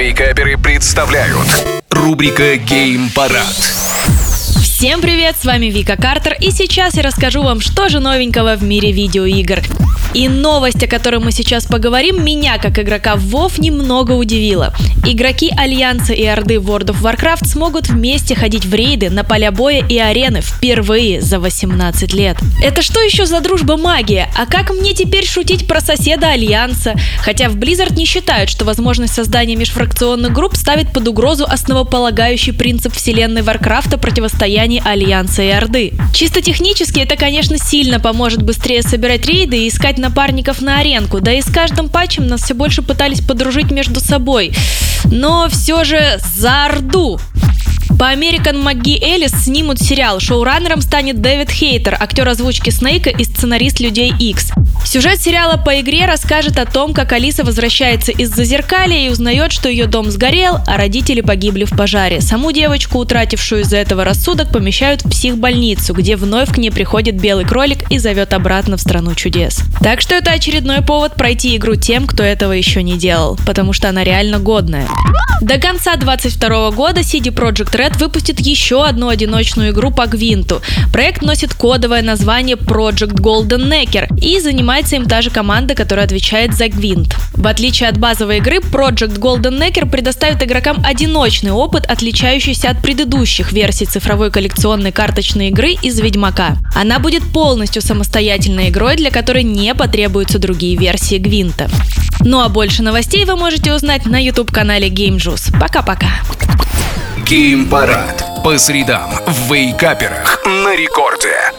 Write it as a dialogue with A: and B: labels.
A: Вейкаперы представляют рубрика Гейм Парад.
B: Всем привет, с вами Вика Картер, и сейчас я расскажу вам, что же новенького в мире видеоигр. И новость, о которой мы сейчас поговорим, меня, как игрока в WoW, немного удивила. Игроки Альянса и Орды World of Warcraft смогут вместе ходить в рейды на поля боя и арены впервые за 18 лет. Это что еще за дружба магия? А как мне теперь шутить про соседа Альянса? Хотя в Blizzard не считают, что возможность создания межфракционных групп ставит под угрозу основополагающий принцип вселенной Warcraft а противостояния Альянса и Орды. Чисто технически это, конечно, сильно поможет быстрее собирать рейды и искать напарников на аренку, да и с каждым патчем нас все больше пытались подружить между собой. Но все же за Орду! По American McGee Alice снимут сериал. Шоураннером станет Дэвид Хейтер, актер озвучки Снейка и сценарист Людей X. Сюжет сериала по игре расскажет о том, как Алиса возвращается из Зазеркалья и узнает, что ее дом сгорел, а родители погибли в пожаре. Саму девочку, утратившую из-за этого рассудок, помещают в психбольницу, где вновь к ней приходит белый кролик и зовет обратно в страну чудес. Так что это очередной повод пройти игру тем, кто этого еще не делал, потому что она реально годная. До конца 2022 года CD Projekt Red выпустит еще одну одиночную игру по Гвинту. Проект носит кодовое название Project Golden Necker и занимается им та же команда, которая отвечает за Гвинт. В отличие от базовой игры, Project Golden Necker предоставит игрокам одиночный опыт, отличающийся от предыдущих версий цифровой коллекционной карточной игры из Ведьмака. Она будет полностью самостоятельной игрой, для которой не потребуются другие версии Гвинта. Ну а больше новостей вы можете узнать на YouTube-канале Game Juice. Пока-пока.
A: Гейм Парад. По средам в Вейкаперах на рекорде.